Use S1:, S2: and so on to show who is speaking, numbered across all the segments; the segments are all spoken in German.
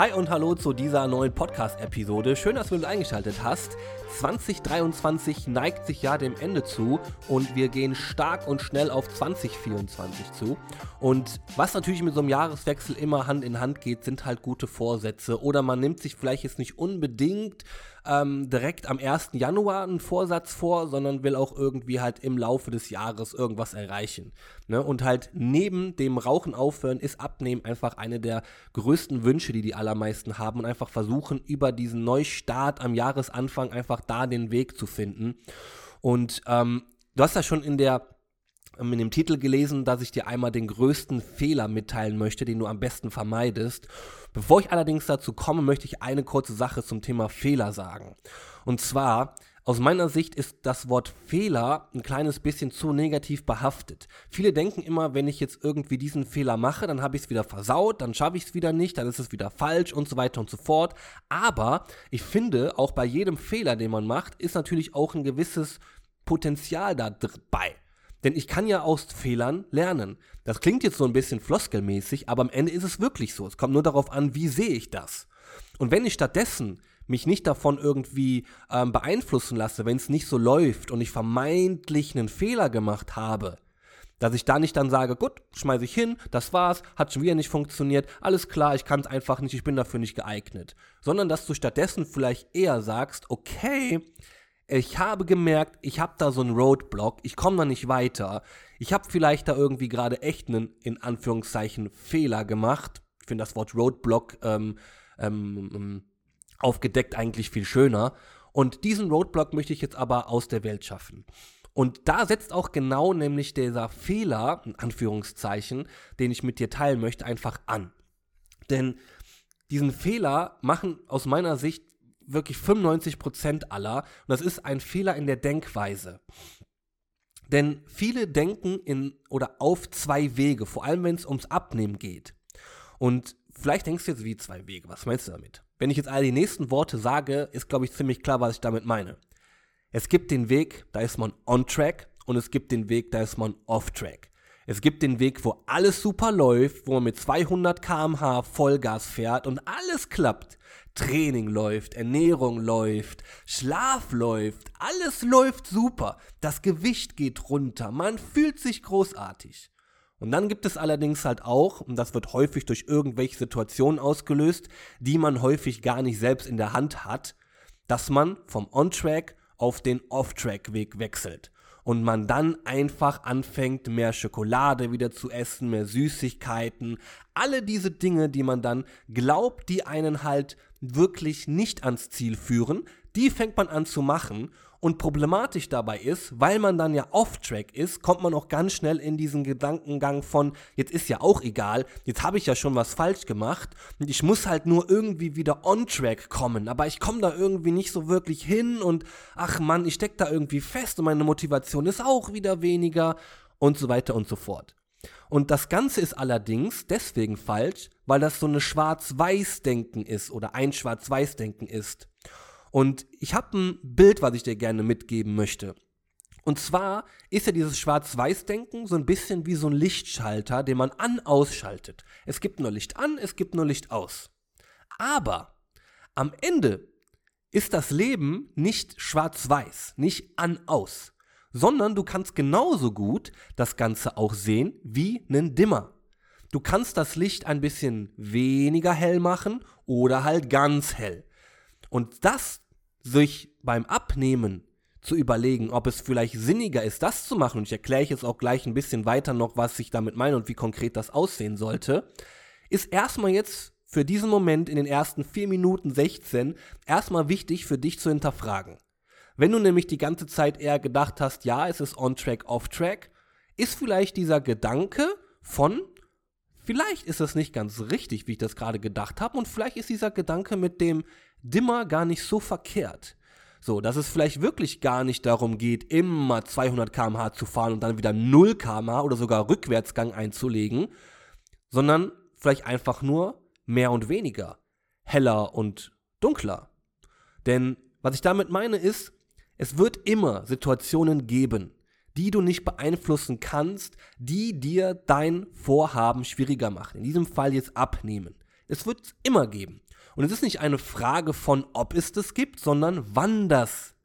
S1: Hi und hallo zu dieser neuen Podcast-Episode. Schön, dass du uns eingeschaltet hast. 2023 neigt sich ja dem Ende zu und wir gehen stark und schnell auf 2024 zu. Und was natürlich mit so einem Jahreswechsel immer Hand in Hand geht, sind halt gute Vorsätze. Oder man nimmt sich vielleicht jetzt nicht unbedingt ähm, direkt am 1. Januar einen Vorsatz vor, sondern will auch irgendwie halt im Laufe des Jahres irgendwas erreichen. Ne? Und halt neben dem Rauchen aufhören ist Abnehmen einfach eine der größten Wünsche, die die allermeisten haben und einfach versuchen, über diesen Neustart am Jahresanfang einfach da den Weg zu finden. Und ähm, du hast ja schon in der in dem Titel gelesen, dass ich dir einmal den größten Fehler mitteilen möchte, den du am besten vermeidest. Bevor ich allerdings dazu komme, möchte ich eine kurze Sache zum Thema Fehler sagen. Und zwar, aus meiner Sicht ist das Wort Fehler ein kleines bisschen zu negativ behaftet. Viele denken immer, wenn ich jetzt irgendwie diesen Fehler mache, dann habe ich es wieder versaut, dann schaffe ich es wieder nicht, dann ist es wieder falsch und so weiter und so fort. Aber ich finde, auch bei jedem Fehler, den man macht, ist natürlich auch ein gewisses Potenzial dabei. Denn ich kann ja aus Fehlern lernen. Das klingt jetzt so ein bisschen floskelmäßig, aber am Ende ist es wirklich so. Es kommt nur darauf an, wie sehe ich das. Und wenn ich stattdessen mich nicht davon irgendwie ähm, beeinflussen lasse, wenn es nicht so läuft und ich vermeintlich einen Fehler gemacht habe, dass ich da nicht dann sage, gut, schmeiße ich hin, das war's, hat schon wieder nicht funktioniert, alles klar, ich kann es einfach nicht, ich bin dafür nicht geeignet. Sondern dass du stattdessen vielleicht eher sagst, okay, ich habe gemerkt, ich habe da so einen Roadblock, ich komme da nicht weiter. Ich habe vielleicht da irgendwie gerade echt einen, in Anführungszeichen, Fehler gemacht. Ich finde das Wort Roadblock ähm, ähm, ähm, aufgedeckt eigentlich viel schöner. Und diesen Roadblock möchte ich jetzt aber aus der Welt schaffen. Und da setzt auch genau nämlich dieser Fehler, in Anführungszeichen, den ich mit dir teilen möchte, einfach an. Denn diesen Fehler machen aus meiner Sicht wirklich 95% aller. Und das ist ein Fehler in der Denkweise. Denn viele denken in oder auf zwei Wege, vor allem wenn es ums Abnehmen geht. Und vielleicht denkst du jetzt wie zwei Wege. Was meinst du damit? Wenn ich jetzt all die nächsten Worte sage, ist, glaube ich, ziemlich klar, was ich damit meine. Es gibt den Weg, da ist man on track und es gibt den Weg, da ist man off track. Es gibt den Weg, wo alles super läuft, wo man mit 200 km/h Vollgas fährt und alles klappt. Training läuft, Ernährung läuft, Schlaf läuft, alles läuft super. Das Gewicht geht runter, man fühlt sich großartig. Und dann gibt es allerdings halt auch, und das wird häufig durch irgendwelche Situationen ausgelöst, die man häufig gar nicht selbst in der Hand hat, dass man vom On-Track auf den Off-Track-Weg wechselt und man dann einfach anfängt, mehr Schokolade wieder zu essen, mehr Süßigkeiten, alle diese Dinge, die man dann glaubt, die einen halt wirklich nicht ans Ziel führen, die fängt man an zu machen. Und problematisch dabei ist, weil man dann ja off-track ist, kommt man auch ganz schnell in diesen Gedankengang von, jetzt ist ja auch egal, jetzt habe ich ja schon was falsch gemacht und ich muss halt nur irgendwie wieder on-track kommen, aber ich komme da irgendwie nicht so wirklich hin und ach Mann, ich stecke da irgendwie fest und meine Motivation ist auch wieder weniger und so weiter und so fort. Und das Ganze ist allerdings deswegen falsch, weil das so eine Schwarz-Weiß-Denken ist oder ein Schwarz-Weiß-Denken ist. Und ich habe ein Bild, was ich dir gerne mitgeben möchte. Und zwar ist ja dieses Schwarz-Weiß-Denken so ein bisschen wie so ein Lichtschalter, den man an-ausschaltet. Es gibt nur Licht an, es gibt nur Licht aus. Aber am Ende ist das Leben nicht schwarz-weiß, nicht an-aus, sondern du kannst genauso gut das Ganze auch sehen wie einen Dimmer. Du kannst das Licht ein bisschen weniger hell machen oder halt ganz hell. Und das sich beim Abnehmen zu überlegen, ob es vielleicht sinniger ist, das zu machen, und ich erkläre jetzt auch gleich ein bisschen weiter noch, was ich damit meine und wie konkret das aussehen sollte, ist erstmal jetzt für diesen Moment in den ersten 4 Minuten 16 erstmal wichtig für dich zu hinterfragen. Wenn du nämlich die ganze Zeit eher gedacht hast, ja, es ist on-track, off-track, ist vielleicht dieser Gedanke von, vielleicht ist es nicht ganz richtig, wie ich das gerade gedacht habe, und vielleicht ist dieser Gedanke mit dem Dimmer gar nicht so verkehrt. So, dass es vielleicht wirklich gar nicht darum geht, immer 200 km/h zu fahren und dann wieder 0 km/h oder sogar Rückwärtsgang einzulegen, sondern vielleicht einfach nur mehr und weniger, heller und dunkler. Denn was ich damit meine ist, es wird immer Situationen geben, die du nicht beeinflussen kannst, die dir dein Vorhaben schwieriger machen. In diesem Fall jetzt abnehmen. Es wird es immer geben. Und es ist nicht eine Frage von, ob es das gibt, sondern wann das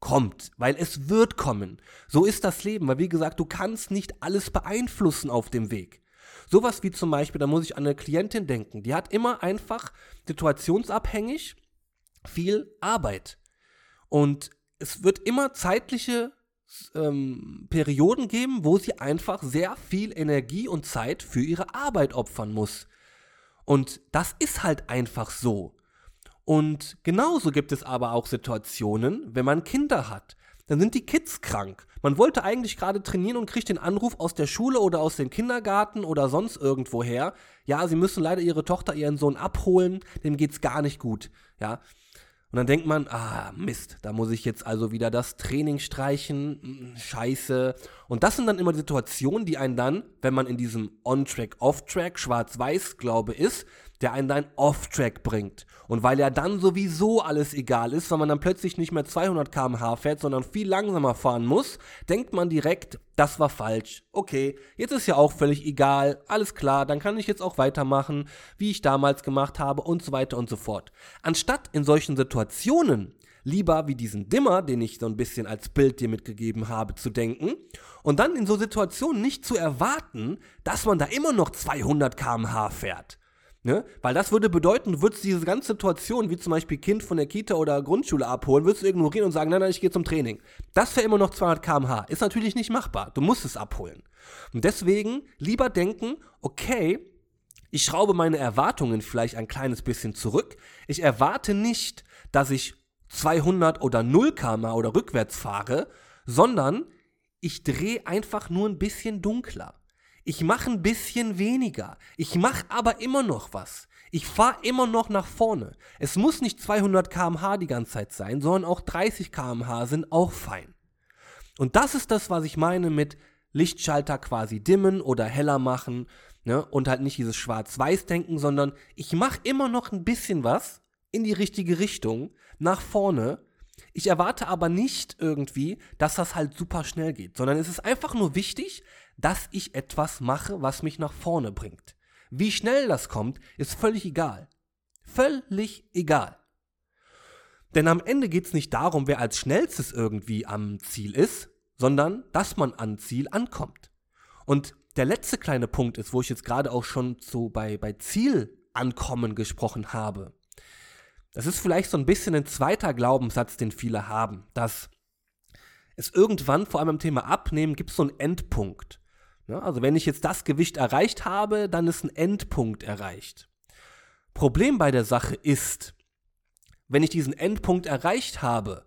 S1: kommt, weil es wird kommen. So ist das Leben, weil wie gesagt, du kannst nicht alles beeinflussen auf dem Weg. Sowas wie zum Beispiel, da muss ich an eine Klientin denken, die hat immer einfach situationsabhängig viel Arbeit. Und es wird immer zeitliche ähm, Perioden geben, wo sie einfach sehr viel Energie und Zeit für ihre Arbeit opfern muss. Und das ist halt einfach so. Und genauso gibt es aber auch Situationen, wenn man Kinder hat. Dann sind die Kids krank. Man wollte eigentlich gerade trainieren und kriegt den Anruf aus der Schule oder aus dem Kindergarten oder sonst irgendwoher. Ja, sie müssen leider ihre Tochter, ihren Sohn abholen, dem geht's gar nicht gut. Ja. Und dann denkt man, ah, Mist, da muss ich jetzt also wieder das Training streichen, hm, scheiße. Und das sind dann immer die Situationen, die einen dann, wenn man in diesem On-Track, Off-Track, Schwarz-Weiß, glaube ist, der einen dann off-track bringt. Und weil ja dann sowieso alles egal ist, weil man dann plötzlich nicht mehr 200 km/h fährt, sondern viel langsamer fahren muss, denkt man direkt, das war falsch. Okay, jetzt ist ja auch völlig egal, alles klar, dann kann ich jetzt auch weitermachen, wie ich damals gemacht habe und so weiter und so fort. Anstatt in solchen Situationen lieber wie diesen Dimmer, den ich so ein bisschen als Bild dir mitgegeben habe, zu denken und dann in so Situationen nicht zu erwarten, dass man da immer noch 200 km/h fährt. Ne? Weil das würde bedeuten, du würdest diese ganze Situation, wie zum Beispiel Kind von der Kita oder Grundschule abholen, würdest du ignorieren und sagen, nein, nein, ich gehe zum Training. Das wäre immer noch 200 km/h. Ist natürlich nicht machbar. Du musst es abholen. Und deswegen lieber denken, okay, ich schraube meine Erwartungen vielleicht ein kleines bisschen zurück. Ich erwarte nicht, dass ich 200 oder 0 km/h oder rückwärts fahre, sondern ich drehe einfach nur ein bisschen dunkler. Ich mache ein bisschen weniger. Ich mache aber immer noch was. Ich fahre immer noch nach vorne. Es muss nicht 200 km/h die ganze Zeit sein, sondern auch 30 km/h sind auch fein. Und das ist das, was ich meine mit Lichtschalter quasi dimmen oder heller machen ne? und halt nicht dieses Schwarz-Weiß-Denken, sondern ich mache immer noch ein bisschen was in die richtige Richtung, nach vorne. Ich erwarte aber nicht irgendwie, dass das halt super schnell geht, sondern es ist einfach nur wichtig, dass ich etwas mache, was mich nach vorne bringt. Wie schnell das kommt, ist völlig egal. Völlig egal. Denn am Ende geht es nicht darum, wer als schnellstes irgendwie am Ziel ist, sondern dass man am Ziel ankommt. Und der letzte kleine Punkt ist, wo ich jetzt gerade auch schon so bei, bei Ziel ankommen gesprochen habe. Das ist vielleicht so ein bisschen ein zweiter Glaubenssatz, den viele haben, dass es irgendwann, vor allem im Thema Abnehmen, gibt es so einen Endpunkt. Ja, also wenn ich jetzt das Gewicht erreicht habe, dann ist ein Endpunkt erreicht. Problem bei der Sache ist, wenn ich diesen Endpunkt erreicht habe,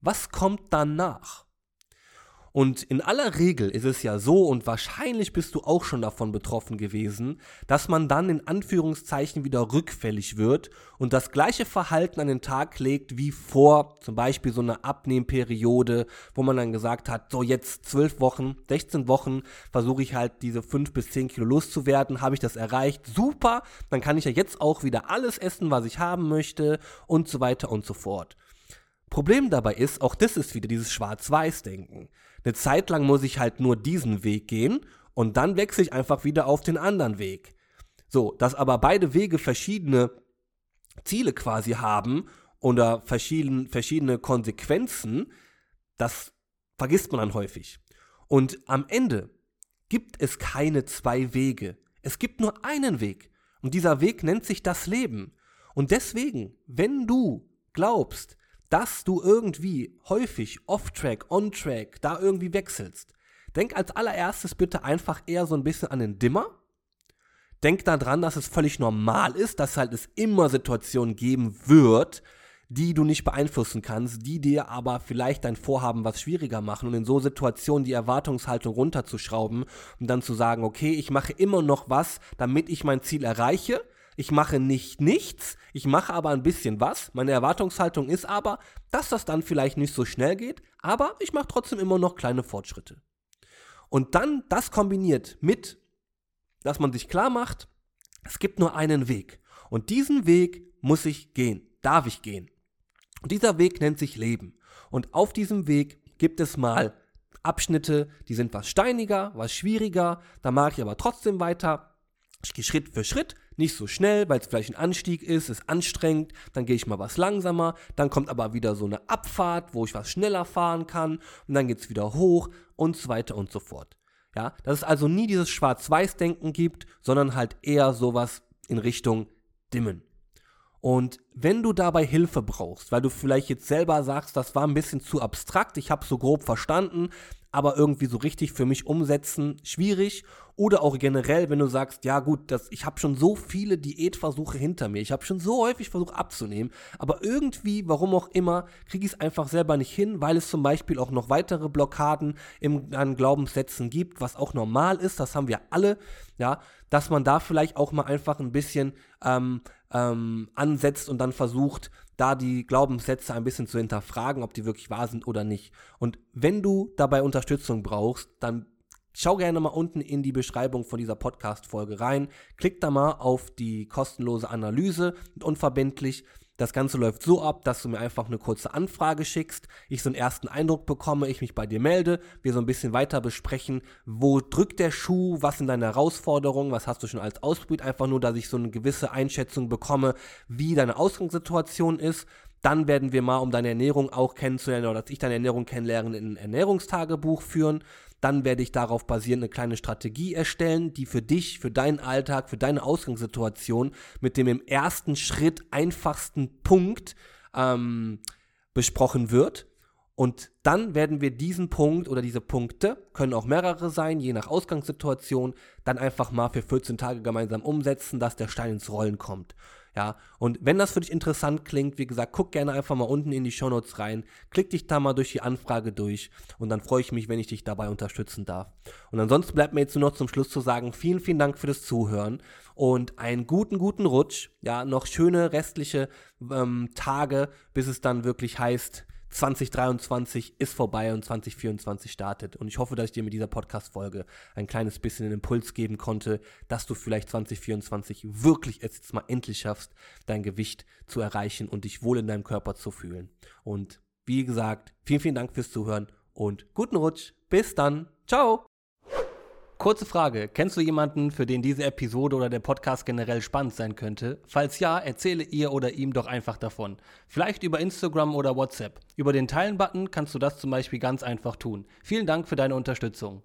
S1: was kommt danach? Und in aller Regel ist es ja so, und wahrscheinlich bist du auch schon davon betroffen gewesen, dass man dann in Anführungszeichen wieder rückfällig wird und das gleiche Verhalten an den Tag legt wie vor zum Beispiel so einer Abnehmperiode, wo man dann gesagt hat, so jetzt zwölf Wochen, 16 Wochen versuche ich halt diese fünf bis zehn Kilo loszuwerden, habe ich das erreicht, super, dann kann ich ja jetzt auch wieder alles essen, was ich haben möchte und so weiter und so fort. Problem dabei ist, auch das ist wieder dieses Schwarz-Weiß-Denken. Eine Zeit lang muss ich halt nur diesen Weg gehen und dann wechsle ich einfach wieder auf den anderen Weg. So, dass aber beide Wege verschiedene Ziele quasi haben oder verschieden, verschiedene Konsequenzen, das vergisst man dann häufig. Und am Ende gibt es keine zwei Wege. Es gibt nur einen Weg. Und dieser Weg nennt sich das Leben. Und deswegen, wenn du glaubst, dass du irgendwie häufig off-track, on-track, da irgendwie wechselst. Denk als allererstes bitte einfach eher so ein bisschen an den Dimmer. Denk daran, dass es völlig normal ist, dass halt es immer Situationen geben wird, die du nicht beeinflussen kannst, die dir aber vielleicht dein Vorhaben was schwieriger machen und in so Situationen die Erwartungshaltung runterzuschrauben und dann zu sagen, okay, ich mache immer noch was, damit ich mein Ziel erreiche ich mache nicht nichts, ich mache aber ein bisschen was. Meine Erwartungshaltung ist aber, dass das dann vielleicht nicht so schnell geht, aber ich mache trotzdem immer noch kleine Fortschritte. Und dann das kombiniert mit, dass man sich klar macht, es gibt nur einen Weg. Und diesen Weg muss ich gehen, darf ich gehen. Und dieser Weg nennt sich Leben. Und auf diesem Weg gibt es mal Abschnitte, die sind was steiniger, was schwieriger, da mag ich aber trotzdem weiter. Ich gehe Schritt für Schritt, Nicht so schnell, weil es vielleicht ein Anstieg ist, ist anstrengend, dann gehe ich mal was langsamer, dann kommt aber wieder so eine Abfahrt, wo ich was schneller fahren kann und dann geht es wieder hoch und so weiter und so fort. Ja, dass es also nie dieses Schwarz-Weiß-Denken gibt, sondern halt eher sowas in Richtung Dimmen. Und wenn du dabei Hilfe brauchst, weil du vielleicht jetzt selber sagst, das war ein bisschen zu abstrakt, ich habe so grob verstanden, aber irgendwie so richtig für mich umsetzen schwierig. Oder auch generell, wenn du sagst, ja gut, das, ich habe schon so viele Diätversuche hinter mir, ich habe schon so häufig versucht abzunehmen, aber irgendwie, warum auch immer, kriege ich es einfach selber nicht hin, weil es zum Beispiel auch noch weitere Blockaden im, an Glaubenssätzen gibt, was auch normal ist, das haben wir alle, ja, dass man da vielleicht auch mal einfach ein bisschen ähm, ähm, ansetzt und dann versucht, da die Glaubenssätze ein bisschen zu hinterfragen, ob die wirklich wahr sind oder nicht. Und wenn du dabei Unterstützung brauchst, dann schau gerne mal unten in die Beschreibung von dieser Podcast-Folge rein. Klick da mal auf die kostenlose Analyse unverbindlich. Das Ganze läuft so ab, dass du mir einfach eine kurze Anfrage schickst, ich so einen ersten Eindruck bekomme, ich mich bei dir melde, wir so ein bisschen weiter besprechen, wo drückt der Schuh, was sind deine Herausforderungen, was hast du schon als ausprobiert, einfach nur, dass ich so eine gewisse Einschätzung bekomme, wie deine Ausgangssituation ist. Dann werden wir mal, um deine Ernährung auch kennenzulernen oder dass ich deine Ernährung kennenlerne, ein Ernährungstagebuch führen. Dann werde ich darauf basierend eine kleine Strategie erstellen, die für dich, für deinen Alltag, für deine Ausgangssituation mit dem im ersten Schritt einfachsten Punkt ähm, besprochen wird. Und dann werden wir diesen Punkt oder diese Punkte, können auch mehrere sein, je nach Ausgangssituation, dann einfach mal für 14 Tage gemeinsam umsetzen, dass der Stein ins Rollen kommt. Ja, und wenn das für dich interessant klingt, wie gesagt, guck gerne einfach mal unten in die Shownotes rein, klick dich da mal durch die Anfrage durch und dann freue ich mich, wenn ich dich dabei unterstützen darf. Und ansonsten bleibt mir jetzt nur noch zum Schluss zu sagen, vielen, vielen Dank für das Zuhören und einen guten, guten Rutsch. Ja, noch schöne restliche ähm, Tage, bis es dann wirklich heißt, 2023 ist vorbei und 2024 startet. Und ich hoffe, dass ich dir mit dieser Podcast-Folge ein kleines bisschen einen Impuls geben konnte, dass du vielleicht 2024 wirklich es jetzt mal endlich schaffst, dein Gewicht zu erreichen und dich wohl in deinem Körper zu fühlen. Und wie gesagt, vielen, vielen Dank fürs Zuhören und guten Rutsch. Bis dann. Ciao. Kurze Frage, kennst du jemanden, für den diese Episode oder der Podcast generell spannend sein könnte? Falls ja, erzähle ihr oder ihm doch einfach davon. Vielleicht über Instagram oder WhatsApp. Über den Teilen-Button kannst du das zum Beispiel ganz einfach tun. Vielen Dank für deine Unterstützung.